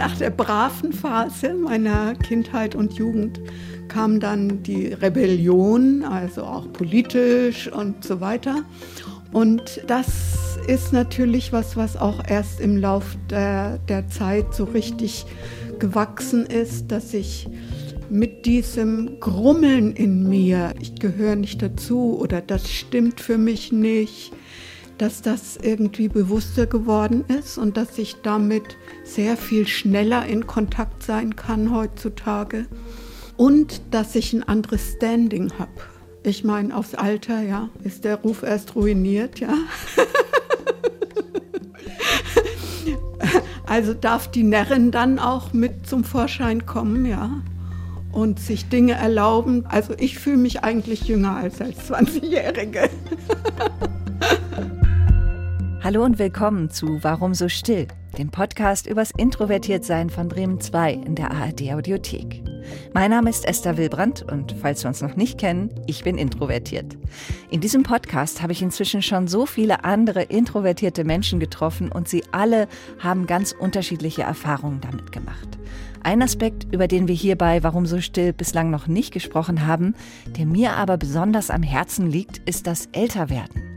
nach der braven Phase meiner Kindheit und Jugend kam dann die Rebellion, also auch politisch und so weiter. Und das ist natürlich was, was auch erst im Lauf der, der Zeit so richtig gewachsen ist, dass ich mit diesem Grummeln in mir, ich gehöre nicht dazu oder das stimmt für mich nicht, dass das irgendwie bewusster geworden ist und dass ich damit sehr viel schneller in Kontakt sein kann heutzutage und dass ich ein anderes Standing habe. Ich meine, aufs Alter, ja, ist der Ruf erst ruiniert, ja. also darf die Närrin dann auch mit zum Vorschein kommen, ja. Und sich Dinge erlauben. Also ich fühle mich eigentlich jünger als als 20-Jährige. Hallo und willkommen zu Warum so still, dem Podcast übers Introvertiertsein von Bremen 2 in der ARD Audiothek. Mein Name ist Esther Wilbrandt und falls wir uns noch nicht kennen, ich bin introvertiert. In diesem Podcast habe ich inzwischen schon so viele andere introvertierte Menschen getroffen und sie alle haben ganz unterschiedliche Erfahrungen damit gemacht. Ein Aspekt, über den wir hierbei Warum so still bislang noch nicht gesprochen haben, der mir aber besonders am Herzen liegt, ist das Älterwerden.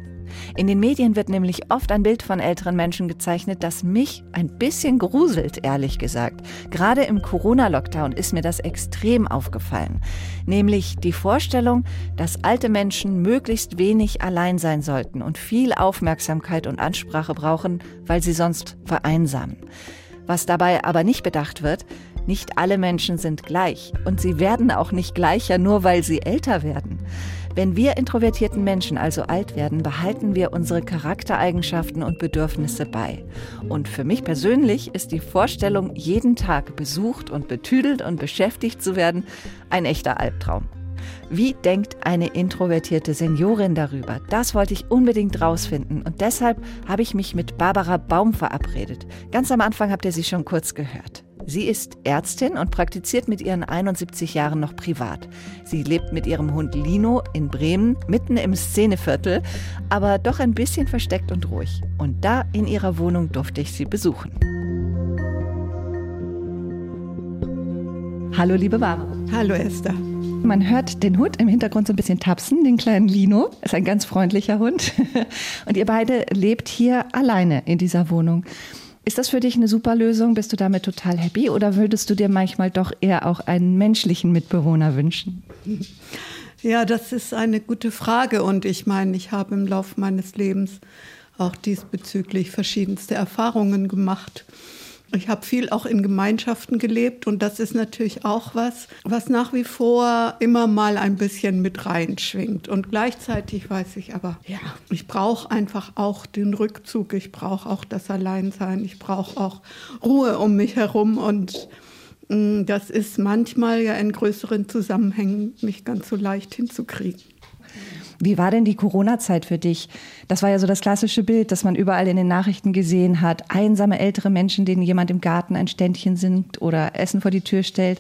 In den Medien wird nämlich oft ein Bild von älteren Menschen gezeichnet, das mich ein bisschen gruselt, ehrlich gesagt. Gerade im Corona-Lockdown ist mir das extrem aufgefallen. Nämlich die Vorstellung, dass alte Menschen möglichst wenig allein sein sollten und viel Aufmerksamkeit und Ansprache brauchen, weil sie sonst vereinsamen. Was dabei aber nicht bedacht wird, nicht alle Menschen sind gleich und sie werden auch nicht gleicher, nur weil sie älter werden. Wenn wir introvertierten Menschen also alt werden, behalten wir unsere Charaktereigenschaften und Bedürfnisse bei. Und für mich persönlich ist die Vorstellung, jeden Tag besucht und betüdelt und beschäftigt zu werden, ein echter Albtraum. Wie denkt eine introvertierte Seniorin darüber? Das wollte ich unbedingt rausfinden und deshalb habe ich mich mit Barbara Baum verabredet. Ganz am Anfang habt ihr sie schon kurz gehört. Sie ist Ärztin und praktiziert mit ihren 71 Jahren noch privat. Sie lebt mit ihrem Hund Lino in Bremen, mitten im Szeneviertel, aber doch ein bisschen versteckt und ruhig. Und da in ihrer Wohnung durfte ich sie besuchen. Hallo, liebe Barbara. Hallo, Esther. Man hört den Hund im Hintergrund so ein bisschen tapsen, den kleinen Lino. Ist ein ganz freundlicher Hund. Und ihr beide lebt hier alleine in dieser Wohnung. Ist das für dich eine super Lösung? Bist du damit total happy oder würdest du dir manchmal doch eher auch einen menschlichen Mitbewohner wünschen? Ja, das ist eine gute Frage und ich meine, ich habe im Laufe meines Lebens auch diesbezüglich verschiedenste Erfahrungen gemacht. Ich habe viel auch in Gemeinschaften gelebt und das ist natürlich auch was, was nach wie vor immer mal ein bisschen mit reinschwingt. Und gleichzeitig weiß ich aber, ja, ich brauche einfach auch den Rückzug, ich brauche auch das Alleinsein, ich brauche auch Ruhe um mich herum und mm, das ist manchmal ja in größeren Zusammenhängen nicht ganz so leicht hinzukriegen. Wie war denn die Corona-Zeit für dich? Das war ja so das klassische Bild, das man überall in den Nachrichten gesehen hat. Einsame ältere Menschen, denen jemand im Garten ein Ständchen singt oder Essen vor die Tür stellt.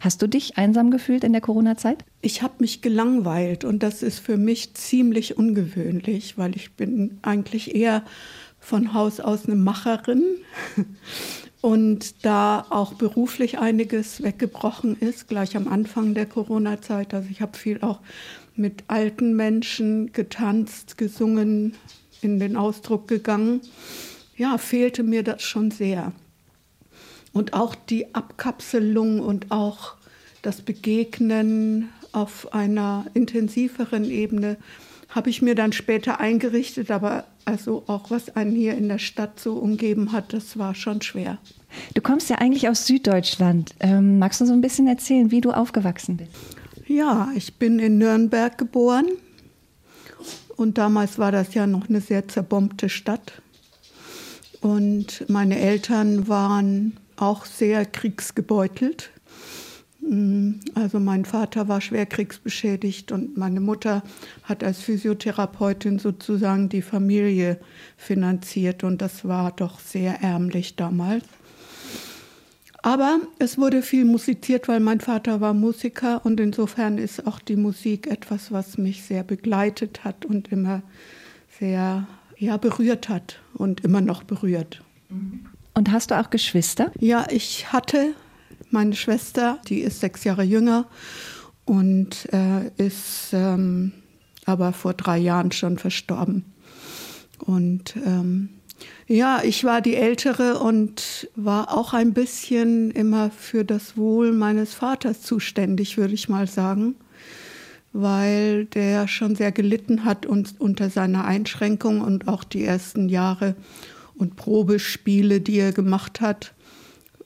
Hast du dich einsam gefühlt in der Corona-Zeit? Ich habe mich gelangweilt und das ist für mich ziemlich ungewöhnlich, weil ich bin eigentlich eher von Haus aus eine Macherin und da auch beruflich einiges weggebrochen ist, gleich am Anfang der Corona-Zeit. Also ich habe viel auch mit alten Menschen getanzt, gesungen, in den Ausdruck gegangen. Ja, fehlte mir das schon sehr. Und auch die Abkapselung und auch das Begegnen auf einer intensiveren Ebene habe ich mir dann später eingerichtet, aber also auch was einen hier in der Stadt so umgeben hat, das war schon schwer. Du kommst ja eigentlich aus Süddeutschland. Ähm, magst du so ein bisschen erzählen, wie du aufgewachsen bist? Ja, ich bin in Nürnberg geboren und damals war das ja noch eine sehr zerbombte Stadt. Und meine Eltern waren auch sehr kriegsgebeutelt. Mm, also mein Vater war schwer kriegsbeschädigt und meine Mutter hat als Physiotherapeutin sozusagen die Familie finanziert und das war doch sehr ärmlich damals. Aber es wurde viel musiziert, weil mein Vater war Musiker und insofern ist auch die Musik etwas, was mich sehr begleitet hat und immer sehr ja, berührt hat und immer noch berührt. Und hast du auch Geschwister? Ja, ich hatte meine Schwester, die ist sechs Jahre jünger und äh, ist ähm, aber vor drei Jahren schon verstorben. Und ähm, ja, ich war die Ältere und war auch ein bisschen immer für das Wohl meines Vaters zuständig, würde ich mal sagen, weil der schon sehr gelitten hat und unter seiner Einschränkung und auch die ersten Jahre und Probespiele, die er gemacht hat,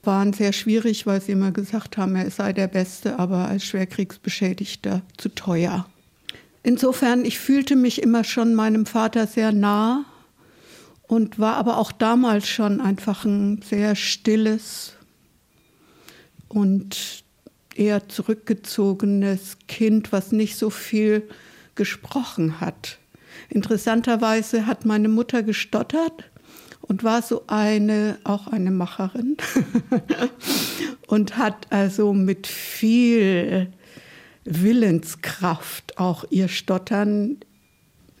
waren sehr schwierig, weil sie immer gesagt haben, er sei der Beste, aber als Schwerkriegsbeschädigter zu teuer. Insofern, ich fühlte mich immer schon meinem Vater sehr nah und war aber auch damals schon einfach ein sehr stilles und eher zurückgezogenes Kind, was nicht so viel gesprochen hat. Interessanterweise hat meine Mutter gestottert und war so eine, auch eine Macherin und hat also mit viel Willenskraft auch ihr Stottern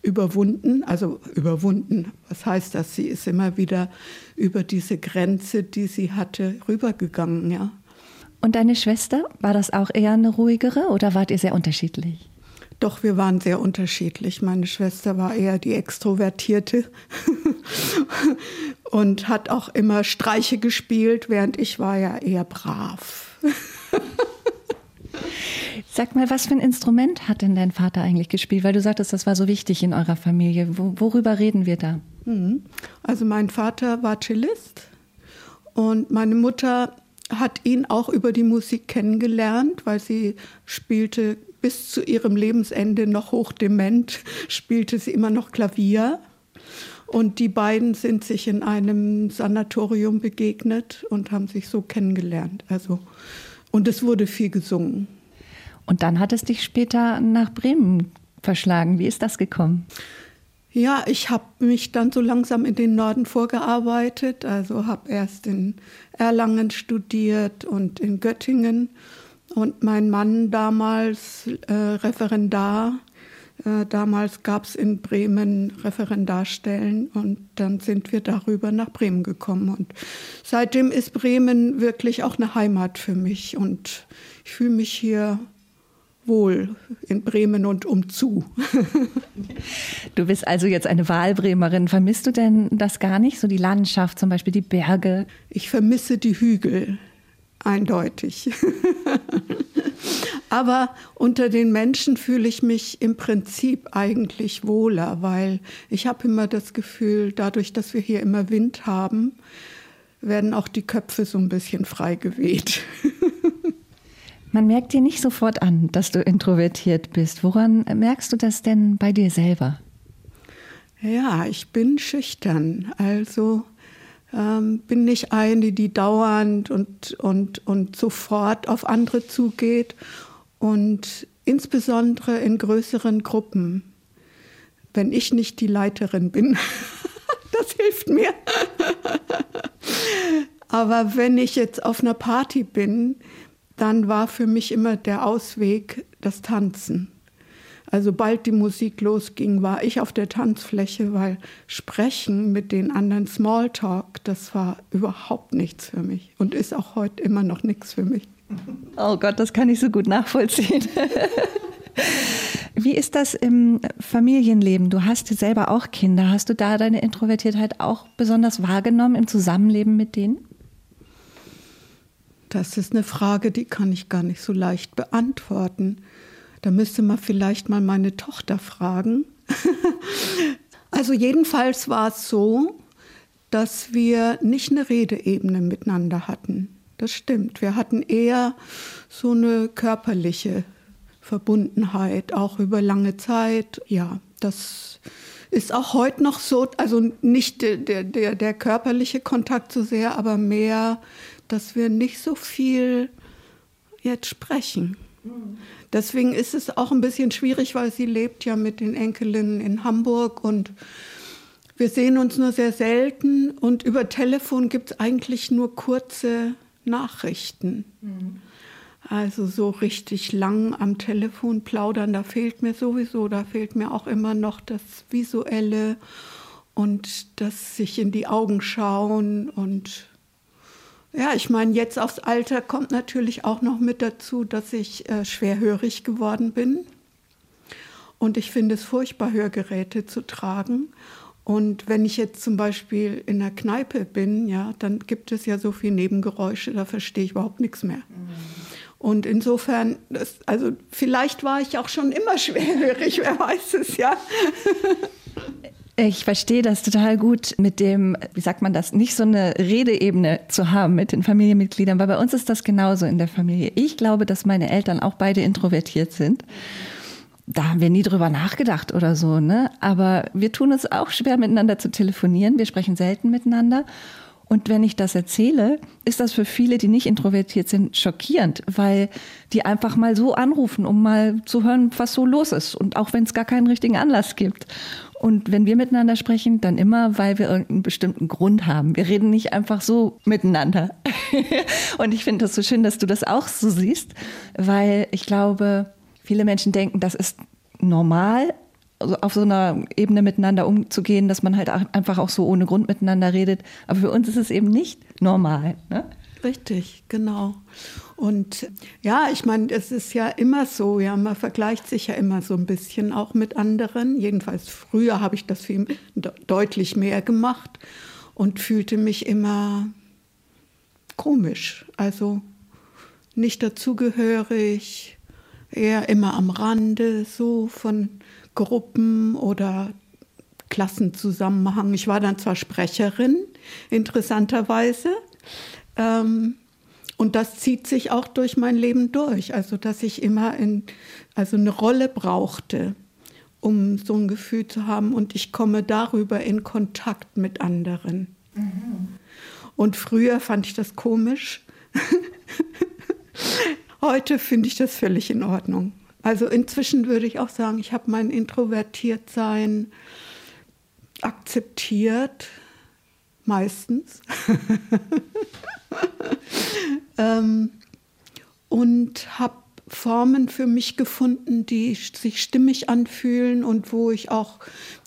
überwunden, also überwunden. Was heißt das? Sie ist immer wieder über diese Grenze, die sie hatte, rübergegangen, ja. Und deine Schwester, war das auch eher eine ruhigere oder wart ihr sehr unterschiedlich? Doch, wir waren sehr unterschiedlich. Meine Schwester war eher die Extrovertierte und hat auch immer Streiche gespielt, während ich war ja eher brav. Sag mal, was für ein Instrument hat denn dein Vater eigentlich gespielt? Weil du sagtest, das war so wichtig in eurer Familie. worüber reden wir da? Mhm. Also mein Vater war Cellist und meine Mutter hat ihn auch über die Musik kennengelernt, weil sie spielte bis zu ihrem Lebensende noch hochdement, spielte sie immer noch Klavier. Und die beiden sind sich in einem Sanatorium begegnet und haben sich so kennengelernt. Also, und es wurde viel gesungen. Und dann hat es dich später nach Bremen verschlagen. Wie ist das gekommen? Ja, ich habe mich dann so langsam in den Norden vorgearbeitet. Also habe erst in Erlangen studiert und in Göttingen. Und mein Mann damals äh, Referendar. Äh, damals gab es in Bremen Referendarstellen und dann sind wir darüber nach Bremen gekommen. Und seitdem ist Bremen wirklich auch eine Heimat für mich. Und ich fühle mich hier wohl in Bremen und umzu. du bist also jetzt eine Wahlbremerin. Vermisst du denn das gar nicht? So die Landschaft, zum Beispiel die Berge? Ich vermisse die Hügel, eindeutig. Aber unter den Menschen fühle ich mich im Prinzip eigentlich wohler, weil ich habe immer das Gefühl, dadurch, dass wir hier immer Wind haben, werden auch die Köpfe so ein bisschen frei geweht. Man merkt dir nicht sofort an, dass du introvertiert bist. Woran merkst du das denn bei dir selber? Ja, ich bin schüchtern. Also ähm, bin nicht eine, die dauernd und, und, und sofort auf andere zugeht. Und insbesondere in größeren Gruppen. Wenn ich nicht die Leiterin bin, das hilft mir. Aber wenn ich jetzt auf einer Party bin, dann war für mich immer der Ausweg das Tanzen. Also bald die Musik losging, war ich auf der Tanzfläche, weil Sprechen mit den anderen Smalltalk, das war überhaupt nichts für mich und ist auch heute immer noch nichts für mich. Oh Gott, das kann ich so gut nachvollziehen. Wie ist das im Familienleben? Du hast selber auch Kinder. Hast du da deine Introvertiertheit auch besonders wahrgenommen im Zusammenleben mit denen? Das ist eine Frage, die kann ich gar nicht so leicht beantworten. Da müsste man vielleicht mal meine Tochter fragen. also jedenfalls war es so, dass wir nicht eine Redeebene miteinander hatten. Das stimmt. Wir hatten eher so eine körperliche Verbundenheit, auch über lange Zeit. Ja, das ist auch heute noch so. Also nicht der, der, der körperliche Kontakt so sehr, aber mehr dass wir nicht so viel jetzt sprechen. Deswegen ist es auch ein bisschen schwierig, weil sie lebt ja mit den Enkelinnen in Hamburg und wir sehen uns nur sehr selten und über Telefon gibt es eigentlich nur kurze Nachrichten. Mhm. Also so richtig lang am Telefon plaudern, da fehlt mir sowieso, da fehlt mir auch immer noch das Visuelle und das sich in die Augen schauen und Ja, ich meine, jetzt aufs Alter kommt natürlich auch noch mit dazu, dass ich äh, schwerhörig geworden bin. Und ich finde es furchtbar, Hörgeräte zu tragen. Und wenn ich jetzt zum Beispiel in der Kneipe bin, ja, dann gibt es ja so viele Nebengeräusche, da verstehe ich überhaupt nichts mehr. Mhm. Und insofern, das, also vielleicht war ich auch schon immer schwerhörig, wer weiß es, ja. Ich verstehe das total gut mit dem, wie sagt man das, nicht so eine Redeebene zu haben mit den Familienmitgliedern, weil bei uns ist das genauso in der Familie. Ich glaube, dass meine Eltern auch beide introvertiert sind da haben wir nie drüber nachgedacht oder so, ne? Aber wir tun es auch schwer, miteinander zu telefonieren. Wir sprechen selten miteinander. Und wenn ich das erzähle, ist das für viele, die nicht introvertiert sind, schockierend, weil die einfach mal so anrufen, um mal zu hören, was so los ist. Und auch wenn es gar keinen richtigen Anlass gibt. Und wenn wir miteinander sprechen, dann immer, weil wir irgendeinen bestimmten Grund haben. Wir reden nicht einfach so miteinander. und ich finde das so schön, dass du das auch so siehst, weil ich glaube, Viele Menschen denken, das ist normal, also auf so einer Ebene miteinander umzugehen, dass man halt einfach auch so ohne Grund miteinander redet. Aber für uns ist es eben nicht normal. Ne? Richtig, genau. Und ja, ich meine, es ist ja immer so, ja, man vergleicht sich ja immer so ein bisschen auch mit anderen. Jedenfalls früher habe ich das viel deutlich mehr gemacht und fühlte mich immer komisch, also nicht dazugehörig, eher immer am Rande so von Gruppen oder Klassenzusammenhang. Ich war dann zwar Sprecherin, interessanterweise, ähm, und das zieht sich auch durch mein Leben durch. Also, dass ich immer in, also eine Rolle brauchte, um so ein Gefühl zu haben. Und ich komme darüber in Kontakt mit anderen. Mhm. Und früher fand ich das komisch. Heute finde ich das völlig in Ordnung. Also inzwischen würde ich auch sagen, ich habe mein Introvertiertsein akzeptiert, meistens. ähm, und habe Formen für mich gefunden, die sich stimmig anfühlen und wo ich auch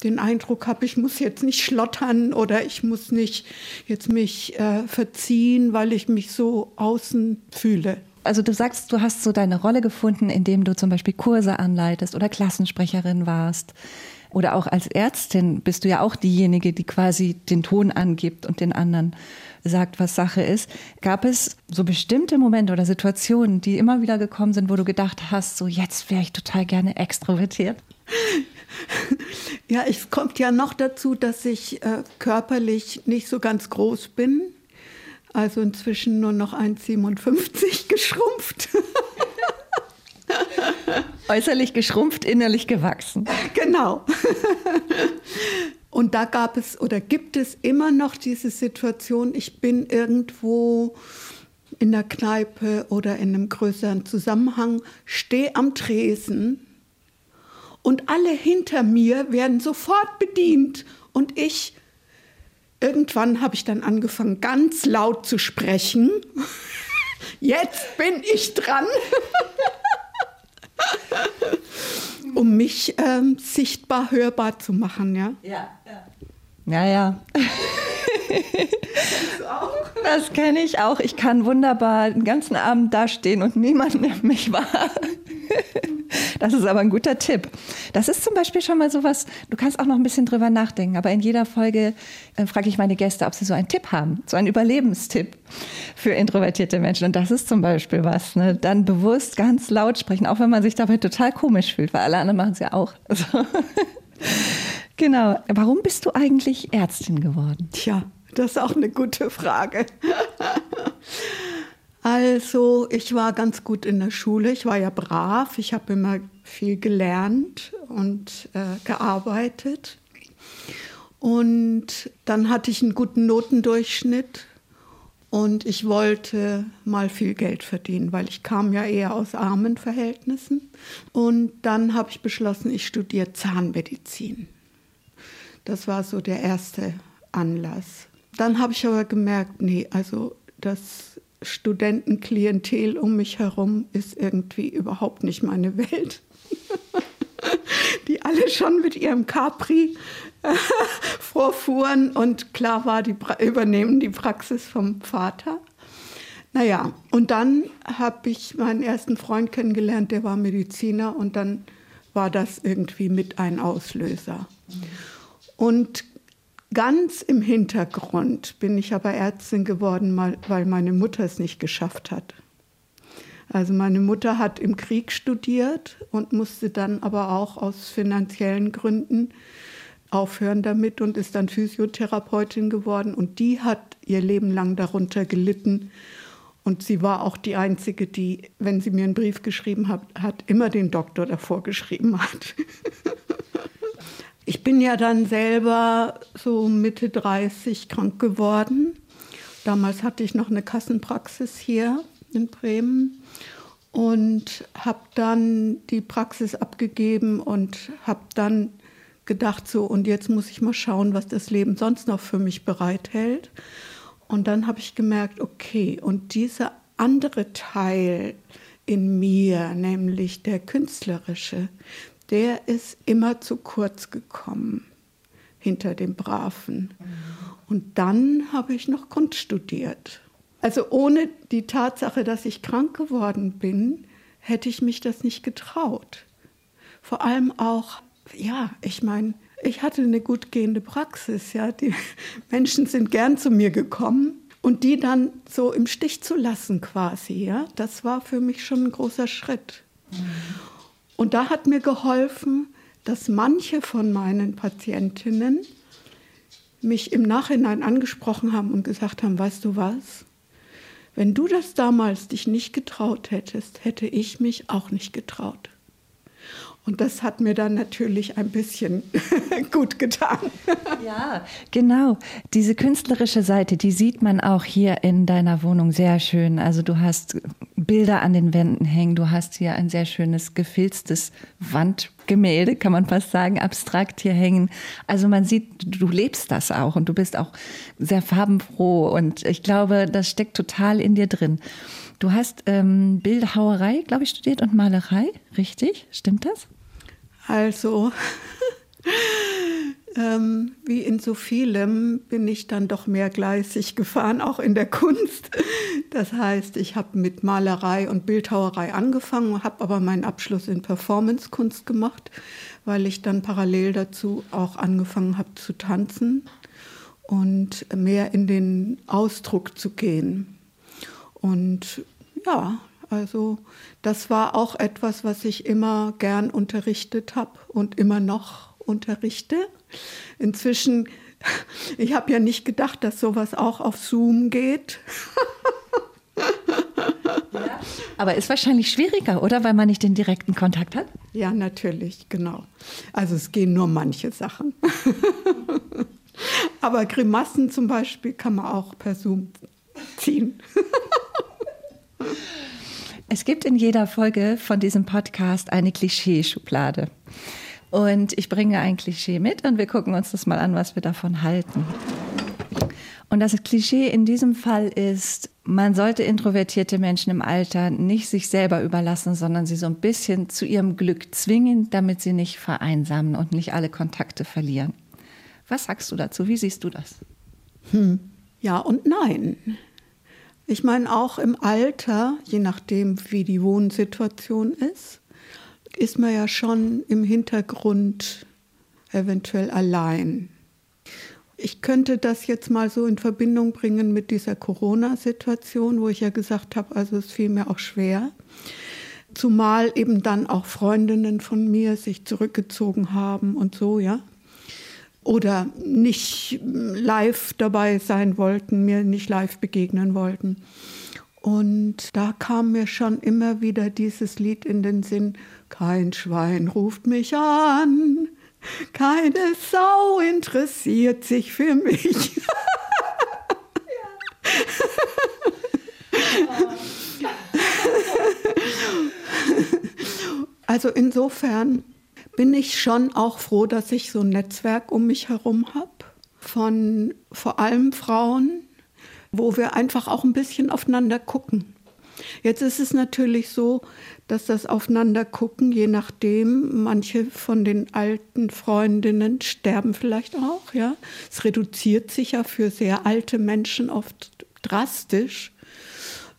den Eindruck habe, ich muss jetzt nicht schlottern oder ich muss nicht jetzt mich äh, verziehen, weil ich mich so außen fühle also du sagst, du hast so deine Rolle gefunden, indem du zum Beispiel Kurse anleitest oder Klassensprecherin warst. Oder auch als Ärztin bist du ja auch diejenige, die quasi den Ton angibt und den anderen sagt, was Sache ist. Gab es so bestimmte Momente oder Situationen, die immer wieder gekommen sind, wo du gedacht hast, so jetzt wäre ich total gerne extrovertiert? Ja, es kommt ja noch dazu, dass ich äh, körperlich nicht so ganz groß bin. Also inzwischen nur noch 1,57 geschrumpft. Äußerlich geschrumpft, innerlich gewachsen. Genau. Und da gab es oder gibt es immer noch diese Situation, ich bin irgendwo in der Kneipe oder in einem größeren Zusammenhang, stehe am Tresen und alle hinter mir werden sofort bedient und ich irgendwann habe ich dann angefangen, ganz laut zu sprechen. Jetzt bin ich dran. um mich ähm, sichtbar hörbar zu machen, ja. Ja, ja. Ja, ja. Das kenne ich auch. Ich kann wunderbar den ganzen Abend dastehen und niemand nimmt mich wahr. Das ist aber ein guter Tipp. Das ist zum Beispiel schon mal sowas, du kannst auch noch ein bisschen drüber nachdenken, aber in jeder Folge äh, frage ich meine Gäste, ob sie so einen Tipp haben, so einen Überlebenstipp für introvertierte Menschen. Und das ist zum Beispiel was, ne? dann bewusst ganz laut sprechen, auch wenn man sich dabei total komisch fühlt, weil alle anderen machen es ja auch. Also, genau. Warum bist du eigentlich Ärztin geworden? Tja, das ist auch eine gute Frage. Also, ich war ganz gut in der Schule. Ich war ja brav. Ich habe immer viel gelernt und äh, gearbeitet. Und dann hatte ich einen guten Notendurchschnitt und ich wollte mal viel Geld verdienen, weil ich kam ja eher aus armen Verhältnissen. Und dann habe ich beschlossen, ich studiere Zahnmedizin. Das war so der erste Anlass. Dann habe ich aber gemerkt, nee, also das Studentenklientel um mich herum ist irgendwie überhaupt nicht meine Welt. die alle schon mit ihrem Capri äh, vorfuhren und klar war, die übernehmen die Praxis vom Vater. Naja, und dann habe ich meinen ersten Freund kennengelernt, der war Mediziner und dann war das irgendwie mit ein Auslöser. Und ganz im Hintergrund bin ich aber Ärztin geworden, weil meine Mutter es nicht geschafft hat. Also meine Mutter hat im Krieg studiert und musste dann aber auch aus finanziellen Gründen aufhören damit und ist dann Physiotherapeutin geworden. Und die hat ihr Leben lang darunter gelitten. Und sie war auch die Einzige, die, wenn sie mir einen Brief geschrieben hat, hat immer den Doktor davor geschrieben hat. ich bin ja dann selber so Mitte 30 krank geworden. Damals hatte ich noch eine Kassenpraxis hier in Bremen und habe dann die Praxis abgegeben und habe dann gedacht, so, und jetzt muss ich mal schauen, was das Leben sonst noch für mich bereithält. Und dann habe ich gemerkt, okay, und dieser andere Teil in mir, nämlich der künstlerische, der ist immer zu kurz gekommen hinter dem Braven. Und dann habe ich noch Kunst studiert. Also ohne die Tatsache, dass ich krank geworden bin, hätte ich mich das nicht getraut. Vor allem auch ja, ich meine, ich hatte eine gut gehende Praxis, ja. Die Menschen sind gern zu mir gekommen und die dann so im Stich zu lassen quasi, ja, das war für mich schon ein großer Schritt. Und da hat mir geholfen, dass manche von meinen Patientinnen mich im Nachhinein angesprochen haben und gesagt haben, weißt du was? Wenn du das damals dich nicht getraut hättest, hätte ich mich auch nicht getraut. Und das hat mir dann natürlich ein bisschen gut getan. Ja, genau. Diese künstlerische Seite, die sieht man auch hier in deiner Wohnung sehr schön. Also du hast Bilder an den Wänden hängen, du hast hier ein sehr schönes gefilztes Wandgemälde, kann man fast sagen, abstrakt hier hängen. Also man sieht, du lebst das auch und du bist auch sehr farbenfroh und ich glaube, das steckt total in dir drin. Du hast ähm, Bildhauerei, glaube ich, studiert und Malerei, richtig? Stimmt das? Also, ähm, wie in so vielem bin ich dann doch mehrgleisig gefahren, auch in der Kunst. Das heißt, ich habe mit Malerei und Bildhauerei angefangen, habe aber meinen Abschluss in Performancekunst gemacht, weil ich dann parallel dazu auch angefangen habe zu tanzen und mehr in den Ausdruck zu gehen. Und ja, also das war auch etwas, was ich immer gern unterrichtet habe und immer noch unterrichte. Inzwischen, ich habe ja nicht gedacht, dass sowas auch auf Zoom geht. Ja, aber ist wahrscheinlich schwieriger, oder? Weil man nicht den direkten Kontakt hat? Ja, natürlich, genau. Also es gehen nur manche Sachen. aber Grimassen zum Beispiel kann man auch per Zoom ziehen. Es gibt in jeder Folge von diesem Podcast eine Klischeeschublade. Und ich bringe ein Klischee mit und wir gucken uns das mal an, was wir davon halten. Und das Klischee in diesem Fall ist, man sollte introvertierte Menschen im Alter nicht sich selber überlassen, sondern sie so ein bisschen zu ihrem Glück zwingen, damit sie nicht vereinsamen und nicht alle Kontakte verlieren. Was sagst du dazu? Wie siehst du das? Hm. Ja und nein. Ich meine, auch im Alter, je nachdem, wie die Wohnsituation ist, ist man ja schon im Hintergrund eventuell allein. Ich könnte das jetzt mal so in Verbindung bringen mit dieser Corona-Situation, wo ich ja gesagt habe, also es fiel mir auch schwer. Zumal eben dann auch Freundinnen von mir sich zurückgezogen haben und so, ja oder nicht live dabei sein wollten, mir nicht live begegnen wollten. Und da kam mir schon immer wieder dieses Lied in den Sinn, kein Schwein ruft mich an, keine Sau interessiert sich für mich. also insofern bin ich schon auch froh, dass ich so ein Netzwerk um mich herum habe von vor allem Frauen, wo wir einfach auch ein bisschen aufeinander gucken. Jetzt ist es natürlich so, dass das Aufeinandergucken, je nachdem, manche von den alten Freundinnen sterben vielleicht auch, ja. Es reduziert sich ja für sehr alte Menschen oft drastisch.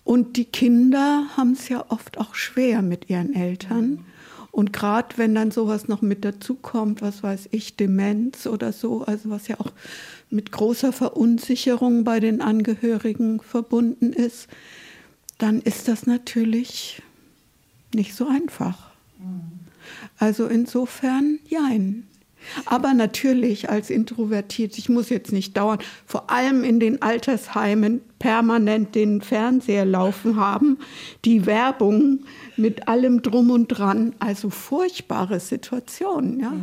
Und die Kinder haben es ja oft auch schwer mit ihren Eltern. Und gerade wenn dann sowas noch mit dazukommt, was weiß ich, Demenz oder so, also was ja auch mit großer Verunsicherung bei den Angehörigen verbunden ist, dann ist das natürlich nicht so einfach. Also insofern, jein. Aber natürlich als introvertiert, ich muss jetzt nicht dauernd, vor allem in den Altersheimen, permanent den Fernseher laufen haben, die Werbung mit allem drum und dran, also furchtbare Situationen, ja.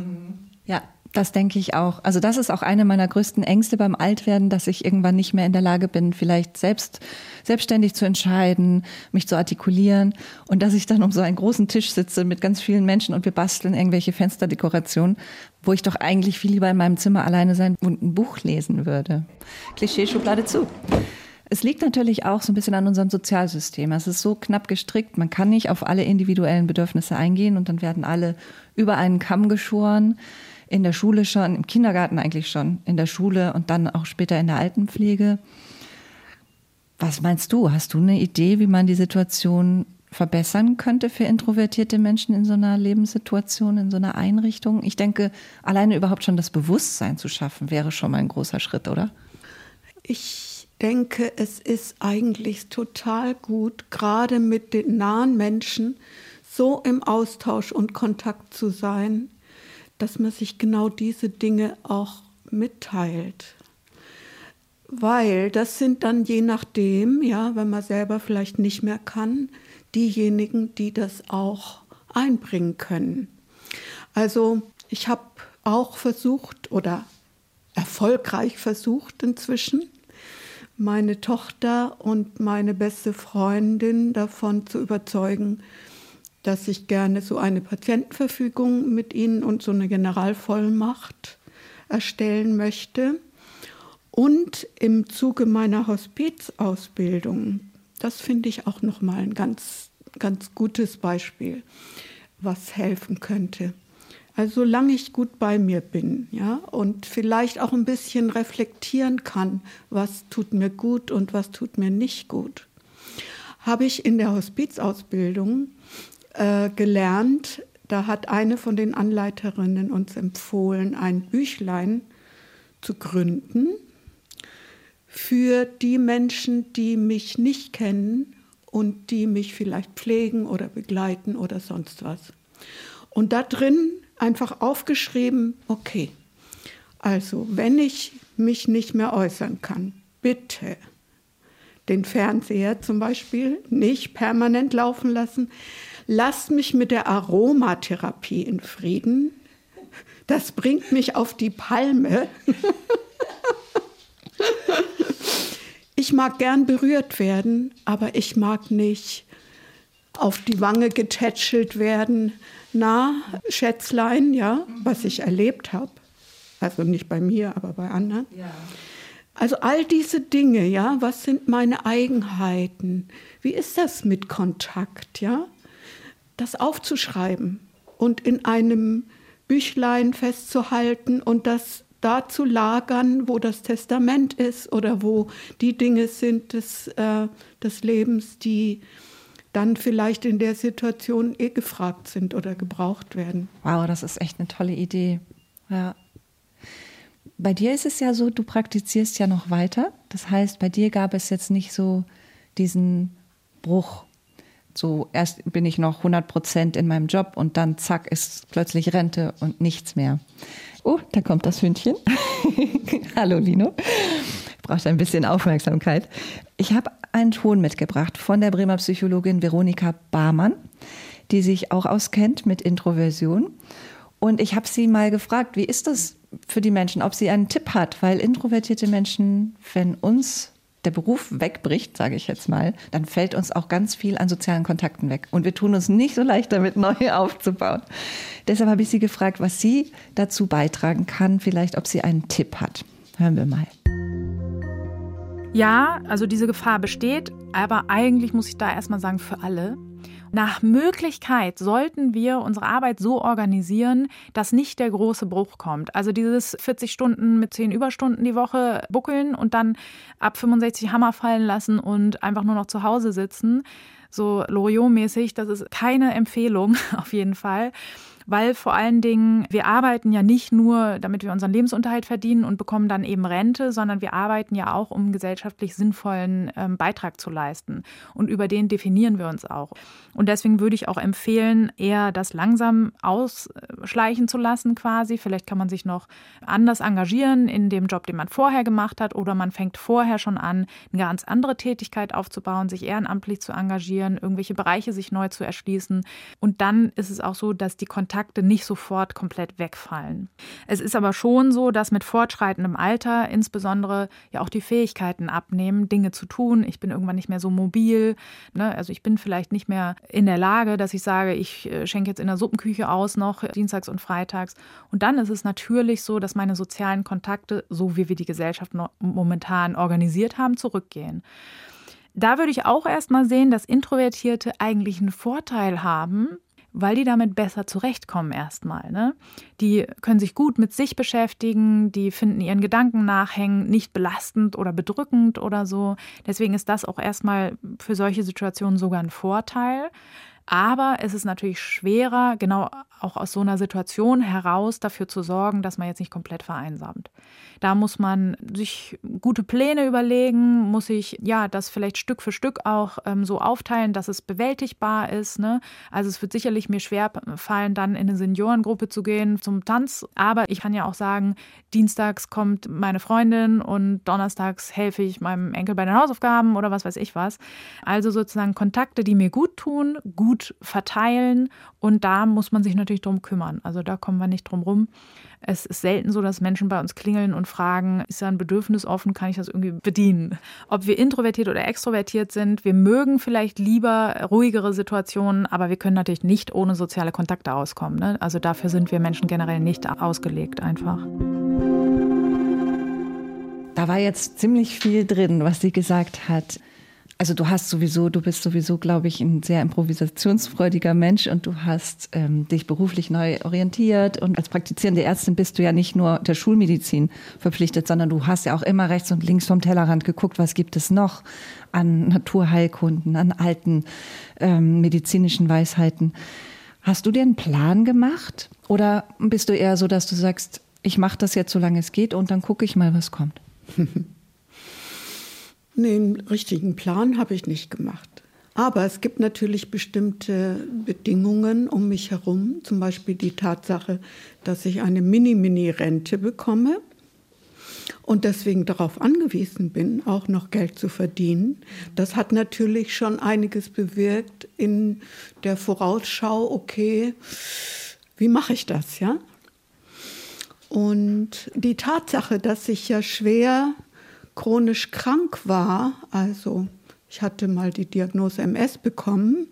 Ja, das denke ich auch. Also das ist auch eine meiner größten Ängste beim Altwerden, dass ich irgendwann nicht mehr in der Lage bin, vielleicht selbst selbstständig zu entscheiden, mich zu artikulieren und dass ich dann um so einen großen Tisch sitze mit ganz vielen Menschen und wir basteln irgendwelche Fensterdekorationen, wo ich doch eigentlich viel lieber in meinem Zimmer alleine sein und ein Buch lesen würde. Klischeeschublade zu. Es liegt natürlich auch so ein bisschen an unserem Sozialsystem. Es ist so knapp gestrickt, man kann nicht auf alle individuellen Bedürfnisse eingehen und dann werden alle über einen Kamm geschoren in der Schule schon, im Kindergarten eigentlich schon, in der Schule und dann auch später in der Altenpflege. Was meinst du? Hast du eine Idee, wie man die Situation verbessern könnte für introvertierte Menschen in so einer Lebenssituation, in so einer Einrichtung? Ich denke, alleine überhaupt schon das Bewusstsein zu schaffen, wäre schon mal ein großer Schritt, oder? Ich denke, es ist eigentlich total gut, gerade mit den nahen Menschen so im Austausch und Kontakt zu sein, dass man sich genau diese Dinge auch mitteilt. Weil das sind dann je nachdem, ja, wenn man selber vielleicht nicht mehr kann, diejenigen, die das auch einbringen können. Also ich habe auch versucht oder erfolgreich versucht inzwischen, meine Tochter und meine beste Freundin davon zu überzeugen, dass ich gerne so eine Patientenverfügung mit Ihnen und so eine Generalvollmacht erstellen möchte. Und im Zuge meiner Hospizausbildung, das finde ich auch nochmal ein ganz, ganz gutes Beispiel, was helfen könnte. Also solange ich gut bei mir bin, ja, und vielleicht auch ein bisschen reflektieren kann, was tut mir gut und was tut mir nicht gut, habe ich in der Hospizausbildung äh, gelernt. Da hat eine von den Anleiterinnen uns empfohlen, ein Büchlein zu gründen für die Menschen, die mich nicht kennen und die mich vielleicht pflegen oder begleiten oder sonst was. Und da drin einfach aufgeschrieben, okay, also wenn ich mich nicht mehr äußern kann, bitte den Fernseher zum Beispiel nicht permanent laufen lassen, lasst mich mit der Aromatherapie in Frieden. Das bringt mich auf die Palme. ich mag gern berührt werden, aber ich mag nicht auf die Wange getätschelt werden. Na, Schätzlein, ja, was ich erlebt habe. Also nicht bei mir, aber bei anderen. Ja. Also all diese Dinge, ja, was sind meine Eigenheiten? Wie ist das mit Kontakt, ja? Das aufzuschreiben und in einem Büchlein festzuhalten und das da zu lagern, wo das Testament ist oder wo die Dinge sind des, äh, des Lebens, die dann vielleicht in der Situation eh gefragt sind oder gebraucht werden. Wow, das ist echt eine tolle Idee. Ja. Bei dir ist es ja so, du praktizierst ja noch weiter. Das heißt, bei dir gab es jetzt nicht so diesen Bruch so erst bin ich noch 100 Prozent in meinem Job und dann zack ist plötzlich Rente und nichts mehr. Oh, da kommt das Hündchen. Hallo Lino. Braucht ein bisschen Aufmerksamkeit. Ich habe einen Ton mitgebracht von der Bremer Psychologin Veronika Barmann, die sich auch auskennt mit Introversion. Und ich habe sie mal gefragt, wie ist das für die Menschen, ob sie einen Tipp hat, weil introvertierte Menschen, wenn uns der Beruf wegbricht, sage ich jetzt mal, dann fällt uns auch ganz viel an sozialen Kontakten weg. Und wir tun uns nicht so leicht damit, neue aufzubauen. Deshalb habe ich sie gefragt, was sie dazu beitragen kann, vielleicht ob sie einen Tipp hat. Hören wir mal. Ja, also diese Gefahr besteht, aber eigentlich muss ich da erstmal sagen, für alle. Nach Möglichkeit sollten wir unsere Arbeit so organisieren, dass nicht der große Bruch kommt. Also dieses 40 Stunden mit 10 Überstunden die Woche buckeln und dann ab 65 Hammer fallen lassen und einfach nur noch zu Hause sitzen. So Loriot-mäßig, das ist keine Empfehlung auf jeden Fall weil vor allen Dingen wir arbeiten ja nicht nur, damit wir unseren Lebensunterhalt verdienen und bekommen dann eben Rente, sondern wir arbeiten ja auch, um gesellschaftlich sinnvollen ähm, Beitrag zu leisten. Und über den definieren wir uns auch. Und deswegen würde ich auch empfehlen, eher das langsam ausschleichen zu lassen quasi. Vielleicht kann man sich noch anders engagieren in dem Job, den man vorher gemacht hat, oder man fängt vorher schon an, eine ganz andere Tätigkeit aufzubauen, sich ehrenamtlich zu engagieren, irgendwelche Bereiche sich neu zu erschließen. Und dann ist es auch so, dass die Kontakte Kontakte nicht sofort komplett wegfallen. Es ist aber schon so, dass mit fortschreitendem Alter insbesondere ja auch die Fähigkeiten abnehmen, Dinge zu tun. Ich bin irgendwann nicht mehr so mobil. Ne? Also ich bin vielleicht nicht mehr in der Lage, dass ich sage, ich äh, schenke jetzt in der Suppenküche aus noch dienstags und freitags. Und dann ist es natürlich so, dass meine sozialen Kontakte, so wie wir die Gesellschaft momentan organisiert haben, zurückgehen. Da würde ich auch erstmal sehen, dass Introvertierte eigentlich einen Vorteil haben, weil die damit besser zurechtkommen erstmal. Ne? Die können sich gut mit sich beschäftigen, die finden ihren Gedanken nachhängen, nicht belastend oder bedrückend oder so. Deswegen ist das auch erstmal für solche Situationen sogar ein Vorteil. Aber es ist natürlich schwerer, genau auch aus so einer Situation heraus dafür zu sorgen, dass man jetzt nicht komplett vereinsamt. Da muss man sich gute Pläne überlegen, muss sich ja das vielleicht Stück für Stück auch ähm, so aufteilen, dass es bewältigbar ist. Ne? Also es wird sicherlich mir schwer fallen, dann in eine Seniorengruppe zu gehen zum Tanz. Aber ich kann ja auch sagen, dienstags kommt meine Freundin und donnerstags helfe ich meinem Enkel bei den Hausaufgaben oder was weiß ich was. Also sozusagen Kontakte, die mir gut tun, gut verteilen und da muss man sich natürlich drum kümmern. Also da kommen wir nicht drum rum. Es ist selten so, dass Menschen bei uns klingeln und fragen, ist da ein Bedürfnis offen, kann ich das irgendwie bedienen? Ob wir introvertiert oder extrovertiert sind, wir mögen vielleicht lieber ruhigere Situationen, aber wir können natürlich nicht ohne soziale Kontakte auskommen. Ne? Also dafür sind wir Menschen generell nicht ausgelegt einfach. Da war jetzt ziemlich viel drin, was sie gesagt hat. Also du hast sowieso, du bist sowieso, glaube ich, ein sehr improvisationsfreudiger Mensch und du hast ähm, dich beruflich neu orientiert und als praktizierende Ärztin bist du ja nicht nur der Schulmedizin verpflichtet, sondern du hast ja auch immer rechts und links vom Tellerrand geguckt, was gibt es noch an Naturheilkunden, an alten ähm, medizinischen Weisheiten. Hast du dir einen Plan gemacht oder bist du eher so, dass du sagst, ich mache das jetzt, solange es geht und dann gucke ich mal, was kommt? Nee, richtigen Plan habe ich nicht gemacht. Aber es gibt natürlich bestimmte Bedingungen um mich herum, zum Beispiel die Tatsache, dass ich eine Mini-Mini-Rente bekomme und deswegen darauf angewiesen bin, auch noch Geld zu verdienen. Das hat natürlich schon einiges bewirkt in der Vorausschau, okay, wie mache ich das, ja? Und die Tatsache, dass ich ja schwer chronisch krank war, also ich hatte mal die Diagnose MS bekommen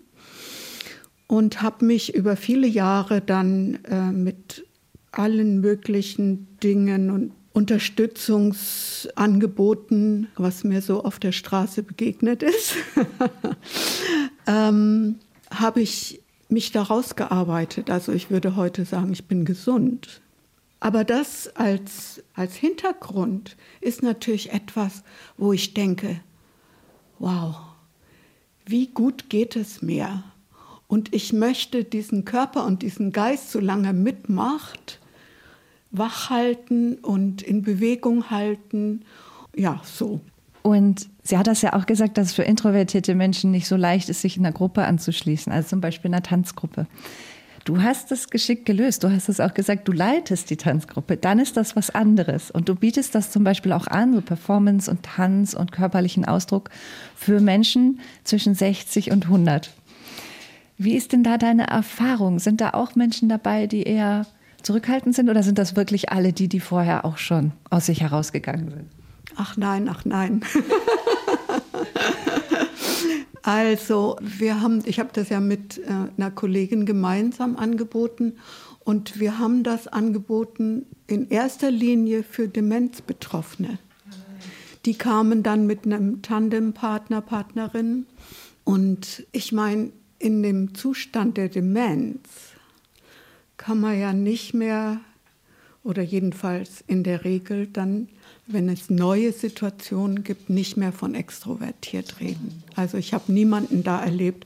und habe mich über viele Jahre dann äh, mit allen möglichen Dingen und Unterstützungsangeboten, was mir so auf der Straße begegnet ist, ähm, habe ich mich daraus gearbeitet. Also ich würde heute sagen, ich bin gesund. Aber das als, als Hintergrund ist natürlich etwas, wo ich denke, wow, wie gut geht es mir? Und ich möchte diesen Körper und diesen Geist, solange er mitmacht, wach halten und in Bewegung halten. Ja, so. Und sie hat das ja auch gesagt, dass es für introvertierte Menschen nicht so leicht ist, sich in einer Gruppe anzuschließen, also zum Beispiel in einer Tanzgruppe. Du hast das geschickt gelöst. Du hast es auch gesagt, du leitest die Tanzgruppe. Dann ist das was anderes. Und du bietest das zum Beispiel auch an, so Performance und Tanz und körperlichen Ausdruck für Menschen zwischen 60 und 100. Wie ist denn da deine Erfahrung? Sind da auch Menschen dabei, die eher zurückhaltend sind oder sind das wirklich alle die, die vorher auch schon aus sich herausgegangen sind? Ach nein, ach nein. Also wir haben, ich habe das ja mit äh, einer Kollegin gemeinsam angeboten und wir haben das angeboten in erster Linie für Demenzbetroffene. Die kamen dann mit einem Tandempartner, Partnerin und ich meine, in dem Zustand der Demenz kann man ja nicht mehr, oder jedenfalls in der Regel dann, wenn es neue Situationen gibt, nicht mehr von extrovertiert reden. Also ich habe niemanden da erlebt,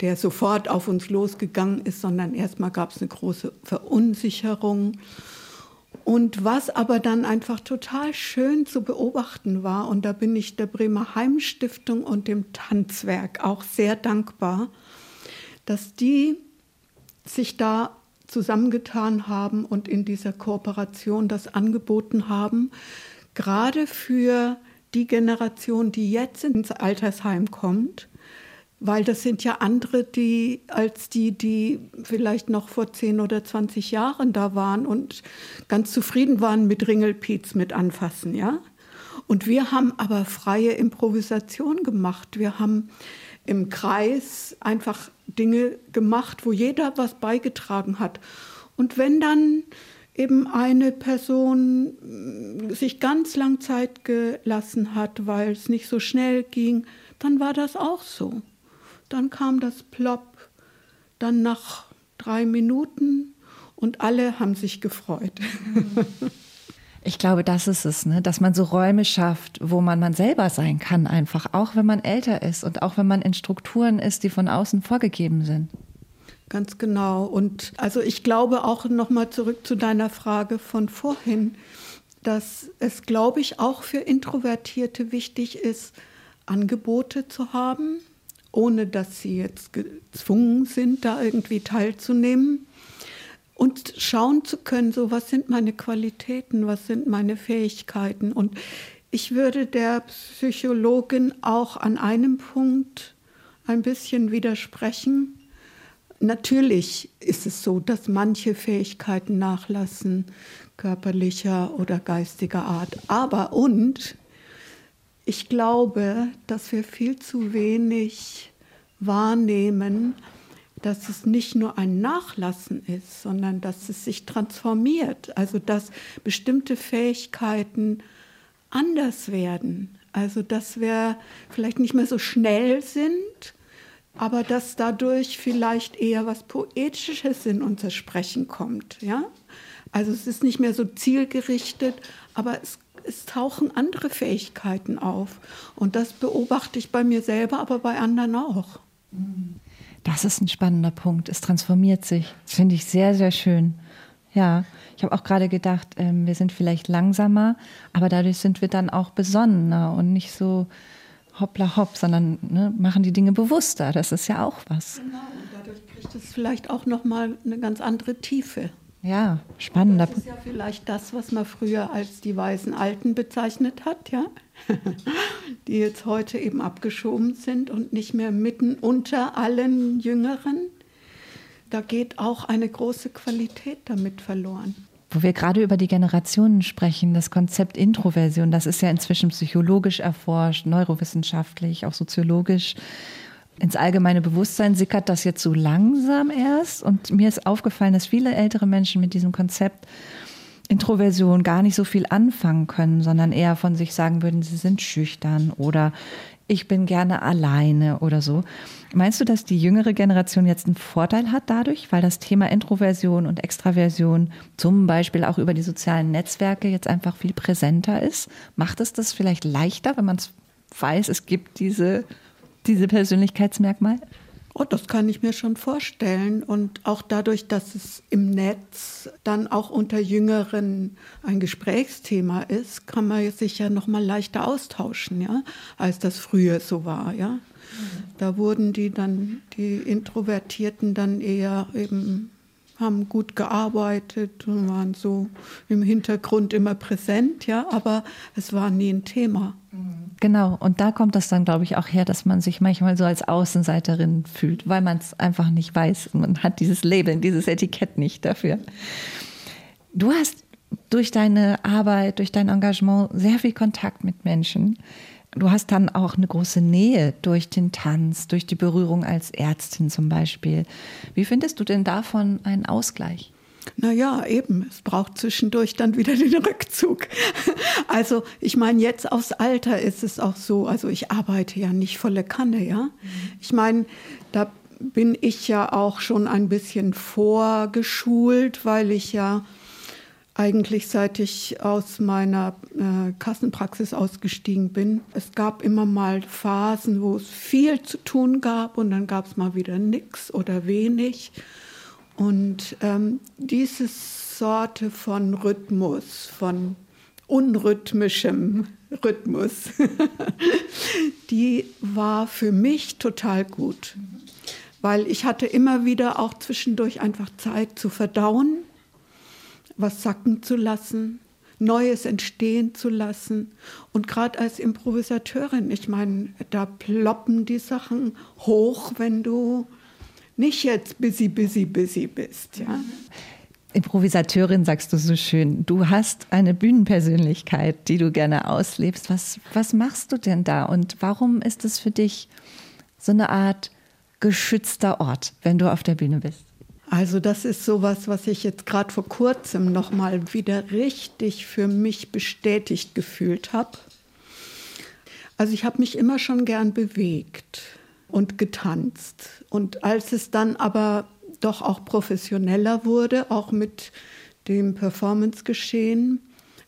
der sofort auf uns losgegangen ist, sondern erstmal gab es eine große Verunsicherung. Und was aber dann einfach total schön zu beobachten war, und da bin ich der Bremer Heimstiftung und dem Tanzwerk auch sehr dankbar, dass die sich da zusammengetan haben und in dieser Kooperation das angeboten haben, gerade für die Generation, die jetzt ins Altersheim kommt, weil das sind ja andere, die als die, die vielleicht noch vor 10 oder 20 Jahren da waren und ganz zufrieden waren mit Ringelpiez mit anfassen, ja. Und wir haben aber freie Improvisation gemacht. Wir haben im Kreis einfach Dinge gemacht, wo jeder was beigetragen hat. Und wenn dann eben eine Person mm, sich ganz lang Zeit gelassen hat, weil es nicht so schnell ging, dann war das auch so. Dann kam das Plop, dann nach drei Minuten und alle haben sich gefreut. Ich glaube, das ist es, ne? dass man so Räume schafft, wo man man selber sein kann, einfach, auch wenn man älter ist und auch wenn man in Strukturen ist, die von außen vorgegeben sind. Ganz genau. Und also ich glaube auch nochmal zurück zu deiner Frage von vorhin, dass es, glaube ich, auch für Introvertierte wichtig ist, Angebote zu haben, ohne dass sie jetzt gezwungen sind, da irgendwie teilzunehmen. Und schauen zu können, so was sind meine Qualitäten, was sind meine Fähigkeiten. Und ich würde der Psychologin auch an einem Punkt ein bisschen widersprechen Natürlich ist es so, dass manche Fähigkeiten nachlassen, körperlicher oder geistiger Art. Aber und ich glaube, dass wir viel zu wenig wahrnehmen, dass es nicht nur ein Nachlassen ist, sondern dass es sich transformiert. Also dass bestimmte Fähigkeiten anders werden. Also dass wir vielleicht nicht mehr so schnell sind, aber dass dadurch vielleicht eher was Poetisches in unser Sprechen kommt. Ja? Also es ist nicht mehr so zielgerichtet, aber es, es tauchen andere Fähigkeiten auf. Und das beobachte ich bei mir selber, aber bei anderen auch. Das ist ein spannender Punkt. Es transformiert sich. Das finde ich sehr, sehr schön. Ja, ich habe auch gerade gedacht, ähm, wir sind vielleicht langsamer, aber dadurch sind wir dann auch besonnener und nicht so hoppla hopp, sondern ne, machen die Dinge bewusster. Das ist ja auch was. Genau, und dadurch kriegt es vielleicht auch nochmal eine ganz andere Tiefe. Ja, spannender. Das ist ja vielleicht das, was man früher als die weisen Alten bezeichnet hat, ja, die jetzt heute eben abgeschoben sind und nicht mehr mitten unter allen Jüngeren. Da geht auch eine große Qualität damit verloren. Wo wir gerade über die Generationen sprechen, das Konzept Introversion, das ist ja inzwischen psychologisch erforscht, neurowissenschaftlich, auch soziologisch. Ins allgemeine Bewusstsein sickert das jetzt so langsam erst. Und mir ist aufgefallen, dass viele ältere Menschen mit diesem Konzept Introversion gar nicht so viel anfangen können, sondern eher von sich sagen würden, sie sind schüchtern oder ich bin gerne alleine oder so. Meinst du, dass die jüngere Generation jetzt einen Vorteil hat dadurch, weil das Thema Introversion und Extraversion zum Beispiel auch über die sozialen Netzwerke jetzt einfach viel präsenter ist? Macht es das vielleicht leichter, wenn man es weiß, es gibt diese, diese Persönlichkeitsmerkmal? Oh, das kann ich mir schon vorstellen. Und auch dadurch, dass es im Netz dann auch unter Jüngeren ein Gesprächsthema ist, kann man sich ja noch mal leichter austauschen, ja, als das früher so war, ja. Da wurden die dann, die Introvertierten dann eher eben, haben gut gearbeitet und waren so im Hintergrund immer präsent, ja, aber es war nie ein Thema. Genau, und da kommt das dann, glaube ich, auch her, dass man sich manchmal so als Außenseiterin fühlt, weil man es einfach nicht weiß. Man hat dieses Label, dieses Etikett nicht dafür. Du hast durch deine Arbeit, durch dein Engagement sehr viel Kontakt mit Menschen. Du hast dann auch eine große Nähe durch den Tanz, durch die Berührung als Ärztin zum Beispiel. Wie findest du denn davon einen Ausgleich? Naja, eben, es braucht zwischendurch dann wieder den Rückzug. Also ich meine, jetzt aufs Alter ist es auch so, also ich arbeite ja nicht volle Kanne, ja. Ich meine, da bin ich ja auch schon ein bisschen vorgeschult, weil ich ja eigentlich seit ich aus meiner äh, Kassenpraxis ausgestiegen bin. Es gab immer mal Phasen, wo es viel zu tun gab und dann gab es mal wieder nichts oder wenig. Und ähm, diese Sorte von Rhythmus, von unrhythmischem Rhythmus, die war für mich total gut, weil ich hatte immer wieder auch zwischendurch einfach Zeit zu verdauen was sacken zu lassen, Neues entstehen zu lassen. Und gerade als Improvisateurin, ich meine, da ploppen die Sachen hoch, wenn du nicht jetzt busy, busy, busy bist. Ja? Improvisateurin sagst du so schön. Du hast eine Bühnenpersönlichkeit, die du gerne auslebst. Was, was machst du denn da und warum ist es für dich so eine Art geschützter Ort, wenn du auf der Bühne bist? Also das ist sowas, was ich jetzt gerade vor kurzem noch mal wieder richtig für mich bestätigt gefühlt habe. Also ich habe mich immer schon gern bewegt und getanzt und als es dann aber doch auch professioneller wurde, auch mit dem Performance-Geschehen,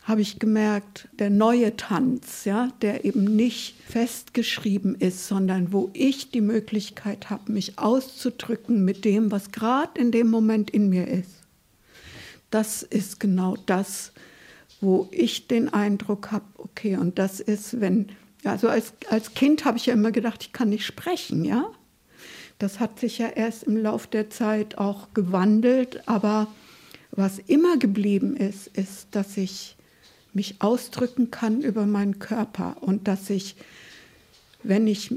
habe ich gemerkt, der neue Tanz, ja, der eben nicht festgeschrieben ist, sondern wo ich die Möglichkeit habe, mich auszudrücken mit dem, was gerade in dem Moment in mir ist. Das ist genau das, wo ich den Eindruck habe, okay, und das ist, wenn, also als, als Kind habe ich ja immer gedacht, ich kann nicht sprechen, ja. Das hat sich ja erst im Lauf der Zeit auch gewandelt, aber was immer geblieben ist, ist, dass ich mich ausdrücken kann über meinen Körper und dass ich, wenn ich,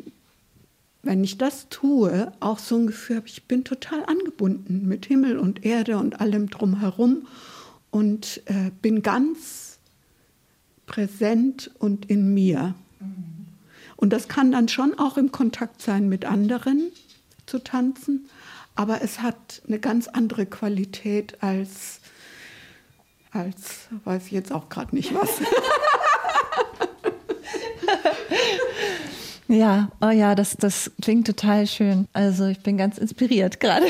wenn ich das tue, auch so ein Gefühl habe, ich bin total angebunden mit Himmel und Erde und allem drumherum und äh, bin ganz präsent und in mir. Und das kann dann schon auch im Kontakt sein mit anderen zu tanzen, aber es hat eine ganz andere Qualität als als weiß ich jetzt auch gerade nicht was. ja, oh ja, das, das klingt total schön. Also ich bin ganz inspiriert gerade.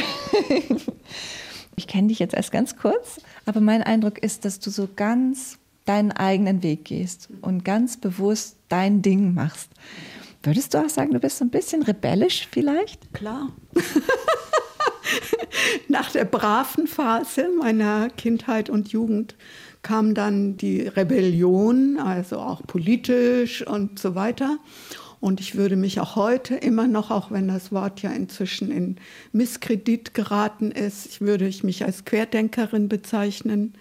ich kenne dich jetzt erst ganz kurz, aber mein Eindruck ist, dass du so ganz deinen eigenen Weg gehst und ganz bewusst dein Ding machst. Würdest du auch sagen, du bist so ein bisschen rebellisch vielleicht? Klar. Nach der braven Phase meiner Kindheit und Jugend kam dann die Rebellion, also auch politisch und so weiter. Und ich würde mich auch heute immer noch, auch wenn das Wort ja inzwischen in Misskredit geraten ist, ich würde ich mich als Querdenkerin bezeichnen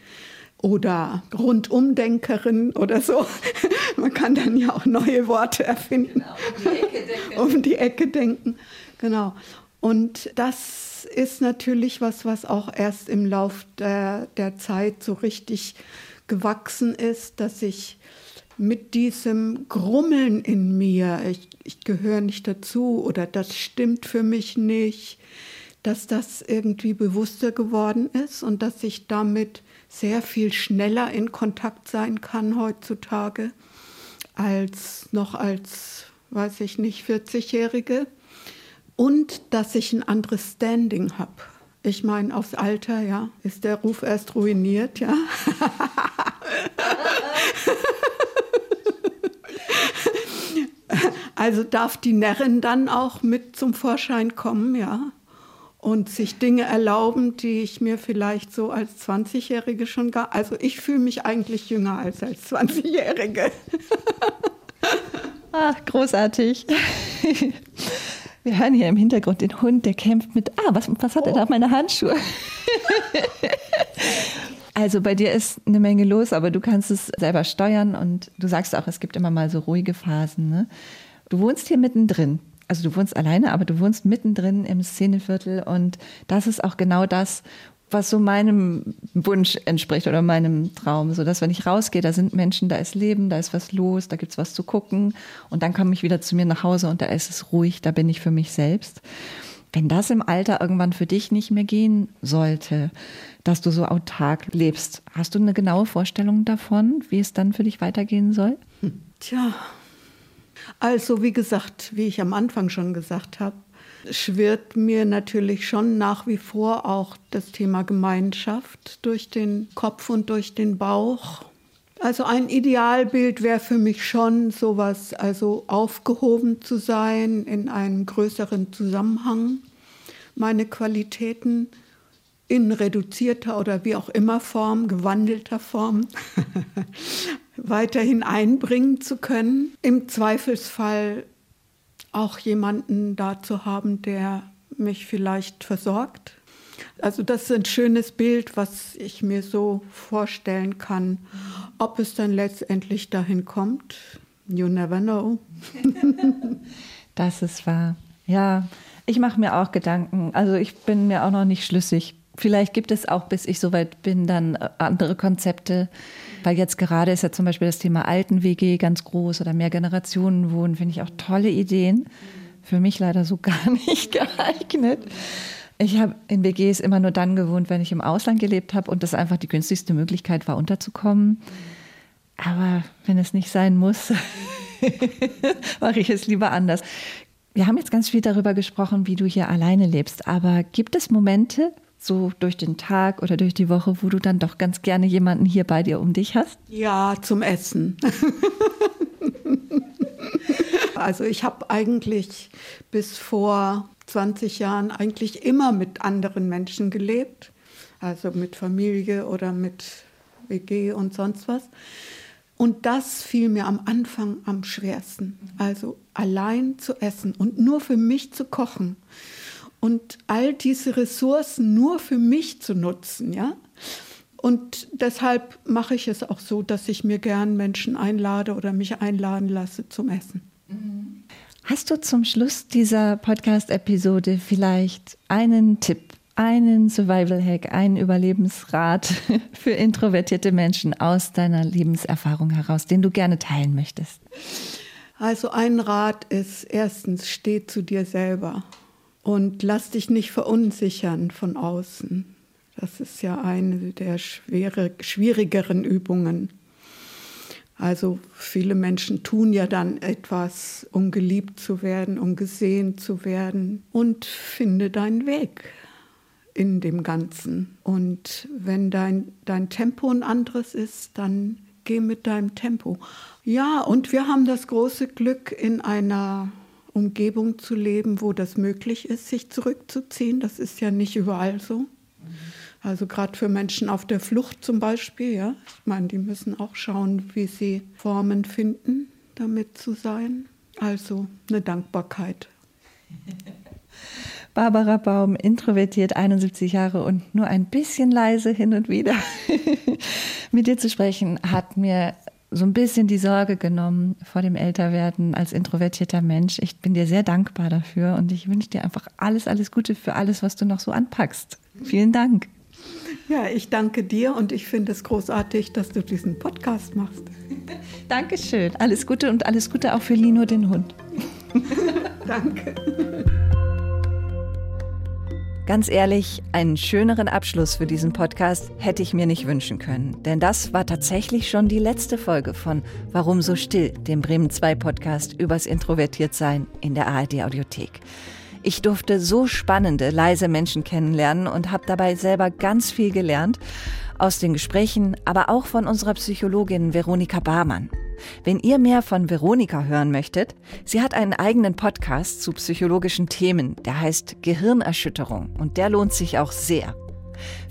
oder Rundumdenkerin oder so. Man kann dann ja auch neue Worte erfinden. Genau, um die Ecke denken. um die Ecke denken. Genau. Und das ist natürlich was, was auch erst im Lauf der, der Zeit so richtig gewachsen ist, dass ich mit diesem Grummeln in mir, ich, ich gehöre nicht dazu oder das stimmt für mich nicht, dass das irgendwie bewusster geworden ist und dass ich damit sehr viel schneller in Kontakt sein kann heutzutage als noch als, weiß ich nicht, 40-Jährige und dass ich ein anderes Standing habe. Ich meine, aufs Alter, ja, ist der Ruf erst ruiniert, ja. also darf die Närrin dann auch mit zum Vorschein kommen, ja. Und sich Dinge erlauben, die ich mir vielleicht so als 20-Jährige schon gar. Also ich fühle mich eigentlich jünger als als 20-Jährige. Ach, großartig. Wir hören hier im Hintergrund den Hund, der kämpft mit, ah, was, was hat er da auf meine Handschuhe? also bei dir ist eine Menge los, aber du kannst es selber steuern und du sagst auch, es gibt immer mal so ruhige Phasen. Ne? Du wohnst hier mittendrin. Also du wohnst alleine, aber du wohnst mittendrin im Szeneviertel und das ist auch genau das, was so meinem Wunsch entspricht oder meinem Traum. So dass wenn ich rausgehe, da sind Menschen, da ist Leben, da ist was los, da gibt es was zu gucken. Und dann komme ich wieder zu mir nach Hause und da ist es ruhig, da bin ich für mich selbst. Wenn das im Alter irgendwann für dich nicht mehr gehen sollte, dass du so autark lebst, hast du eine genaue Vorstellung davon, wie es dann für dich weitergehen soll? Tja, also wie gesagt, wie ich am Anfang schon gesagt habe, schwirrt mir natürlich schon nach wie vor auch das Thema Gemeinschaft durch den Kopf und durch den Bauch. Also ein Idealbild wäre für mich schon sowas, also aufgehoben zu sein in einem größeren Zusammenhang, meine Qualitäten in reduzierter oder wie auch immer Form, gewandelter Form weiterhin einbringen zu können. Im Zweifelsfall auch jemanden da zu haben, der mich vielleicht versorgt. Also das ist ein schönes Bild, was ich mir so vorstellen kann. Ob es dann letztendlich dahin kommt, you never know. das ist wahr. Ja, ich mache mir auch Gedanken. Also ich bin mir auch noch nicht schlüssig. Vielleicht gibt es auch, bis ich soweit bin, dann äh, andere Konzepte. Weil jetzt gerade ist ja zum Beispiel das Thema Alten-WG ganz groß oder mehr Generationen wohnen, finde ich auch tolle Ideen. Für mich leider so gar nicht geeignet. Ich habe in WGs immer nur dann gewohnt, wenn ich im Ausland gelebt habe und das einfach die günstigste Möglichkeit war, unterzukommen. Aber wenn es nicht sein muss, mache ich es lieber anders. Wir haben jetzt ganz viel darüber gesprochen, wie du hier alleine lebst. Aber gibt es Momente, so durch den Tag oder durch die Woche, wo du dann doch ganz gerne jemanden hier bei dir um dich hast? Ja, zum Essen. also ich habe eigentlich bis vor 20 Jahren eigentlich immer mit anderen Menschen gelebt, also mit Familie oder mit WG und sonst was. Und das fiel mir am Anfang am schwersten, also allein zu essen und nur für mich zu kochen und all diese Ressourcen nur für mich zu nutzen, ja. Und deshalb mache ich es auch so, dass ich mir gern Menschen einlade oder mich einladen lasse zum Essen. Hast du zum Schluss dieser Podcast-Episode vielleicht einen Tipp, einen Survival-Hack, einen Überlebensrat für introvertierte Menschen aus deiner Lebenserfahrung heraus, den du gerne teilen möchtest? Also ein Rat ist erstens, steh zu dir selber. Und lass dich nicht verunsichern von außen. Das ist ja eine der schwere, schwierigeren Übungen. Also viele Menschen tun ja dann etwas, um geliebt zu werden, um gesehen zu werden. Und finde deinen Weg in dem Ganzen. Und wenn dein, dein Tempo ein anderes ist, dann geh mit deinem Tempo. Ja, und wir haben das große Glück, in einer Umgebung zu leben, wo das möglich ist, sich zurückzuziehen. Das ist ja nicht überall so. Also gerade für Menschen auf der Flucht zum Beispiel, ja. Ich meine, die müssen auch schauen, wie sie Formen finden, damit zu sein. Also eine Dankbarkeit. Barbara Baum, introvertiert, 71 Jahre und nur ein bisschen leise hin und wieder. Mit dir zu sprechen hat mir so ein bisschen die Sorge genommen vor dem Älterwerden als introvertierter Mensch. Ich bin dir sehr dankbar dafür und ich wünsche dir einfach alles, alles Gute für alles, was du noch so anpackst. Vielen Dank. Ja, ich danke dir und ich finde es großartig, dass du diesen Podcast machst. Dankeschön. Alles Gute und alles Gute auch für Lino, den Hund. danke. Ganz ehrlich, einen schöneren Abschluss für diesen Podcast hätte ich mir nicht wünschen können. Denn das war tatsächlich schon die letzte Folge von Warum so still, dem Bremen 2 Podcast übers Introvertiertsein in der ARD Audiothek. Ich durfte so spannende, leise Menschen kennenlernen und habe dabei selber ganz viel gelernt aus den Gesprächen, aber auch von unserer Psychologin Veronika Barmann. Wenn ihr mehr von Veronika hören möchtet, sie hat einen eigenen Podcast zu psychologischen Themen, der heißt Gehirnerschütterung und der lohnt sich auch sehr.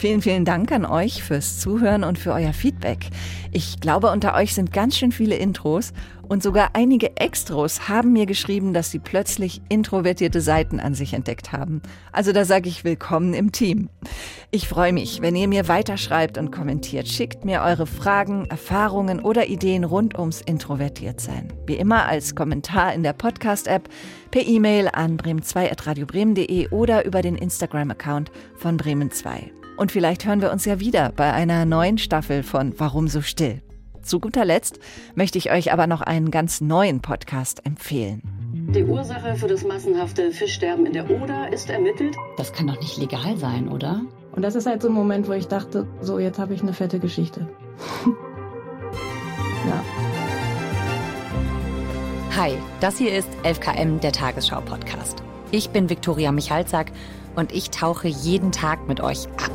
Vielen, vielen Dank an euch fürs Zuhören und für euer Feedback. Ich glaube, unter euch sind ganz schön viele Intros und sogar einige Extros haben mir geschrieben, dass sie plötzlich introvertierte Seiten an sich entdeckt haben. Also da sage ich willkommen im Team. Ich freue mich, wenn ihr mir weiterschreibt und kommentiert. Schickt mir eure Fragen, Erfahrungen oder Ideen rund ums Introvertiertsein. Wie immer als Kommentar in der Podcast-App, per E-Mail an bremen2.radiobremen.de oder über den Instagram-Account von Bremen 2. Und vielleicht hören wir uns ja wieder bei einer neuen Staffel von Warum so still? Zu guter Letzt möchte ich euch aber noch einen ganz neuen Podcast empfehlen. Die Ursache für das massenhafte Fischsterben in der Oder ist ermittelt. Das kann doch nicht legal sein, oder? Und das ist halt so ein Moment, wo ich dachte, so jetzt habe ich eine fette Geschichte. ja. Hi, das hier ist 11KM, der Tagesschau-Podcast. Ich bin Viktoria Michalzack und ich tauche jeden Tag mit euch ab.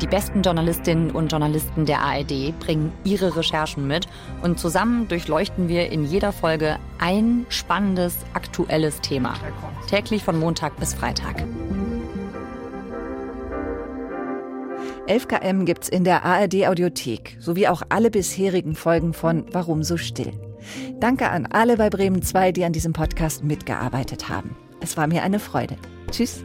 Die besten Journalistinnen und Journalisten der ARD bringen ihre Recherchen mit und zusammen durchleuchten wir in jeder Folge ein spannendes, aktuelles Thema. Täglich von Montag bis Freitag. 11KM gibt's in der ARD Audiothek sowie auch alle bisherigen Folgen von Warum so still. Danke an alle bei Bremen 2, die an diesem Podcast mitgearbeitet haben. Es war mir eine Freude. Tschüss.